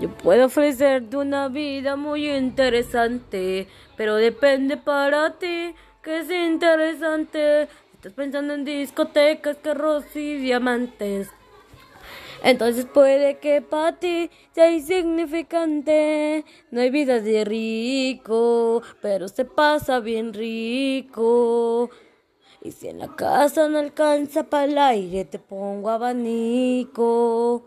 Yo puedo ofrecerte una vida muy interesante, pero depende para ti que es interesante. Estás pensando en discotecas, carros y diamantes. Entonces puede que para ti sea insignificante. No hay vida de rico, pero se pasa bien rico. Y si en la casa no alcanza para el aire, te pongo abanico.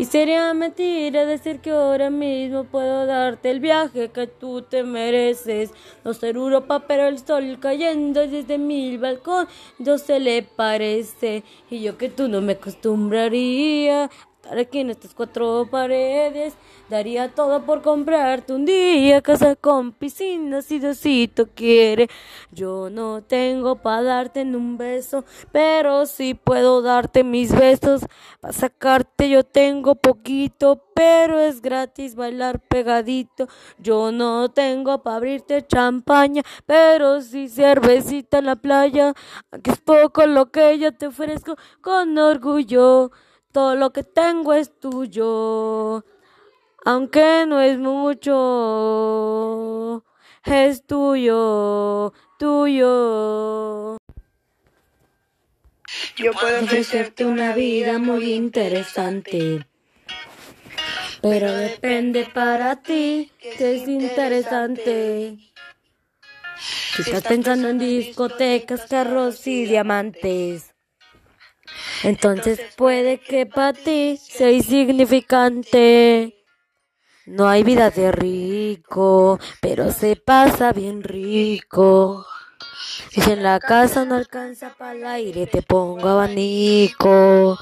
Y sería mentira decir que ahora mismo puedo darte el viaje que tú te mereces. No ser Europa, pero el sol cayendo desde mi balcón, yo se le parece. Y yo que tú no me acostumbraría aquí en estas cuatro paredes. Daría todo por comprarte un día casa con piscina si Diosito quiere. Yo no tengo para darte en un beso, pero sí puedo darte mis besos. Para sacarte yo tengo poquito, pero es gratis bailar pegadito. Yo no tengo para abrirte champaña, pero sí cervecita en la playa. Aunque es poco lo que yo te ofrezco con orgullo. Todo lo que tengo es tuyo. Aunque no es mucho, es tuyo, tuyo. Yo puedo ofrecerte una vida muy interesante. Pero depende para ti que es interesante. Si estás pensando en discotecas, carros y diamantes. Entonces puede que para ti sea insignificante. No hay vida de rico, pero se pasa bien rico. Y si en la casa no alcanza para el aire, te pongo abanico.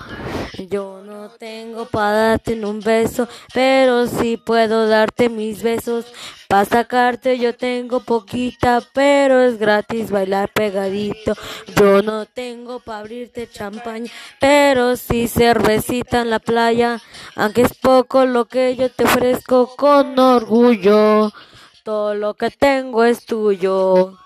Yo no tengo para darte un beso, pero sí puedo darte mis besos. Para sacarte yo tengo poquita, pero es gratis bailar pegadito. Yo no tengo para abrirte champaña, pero sí cervecita en la playa. Aunque es poco lo que yo te ofrezco con orgullo. Todo lo que tengo es tuyo.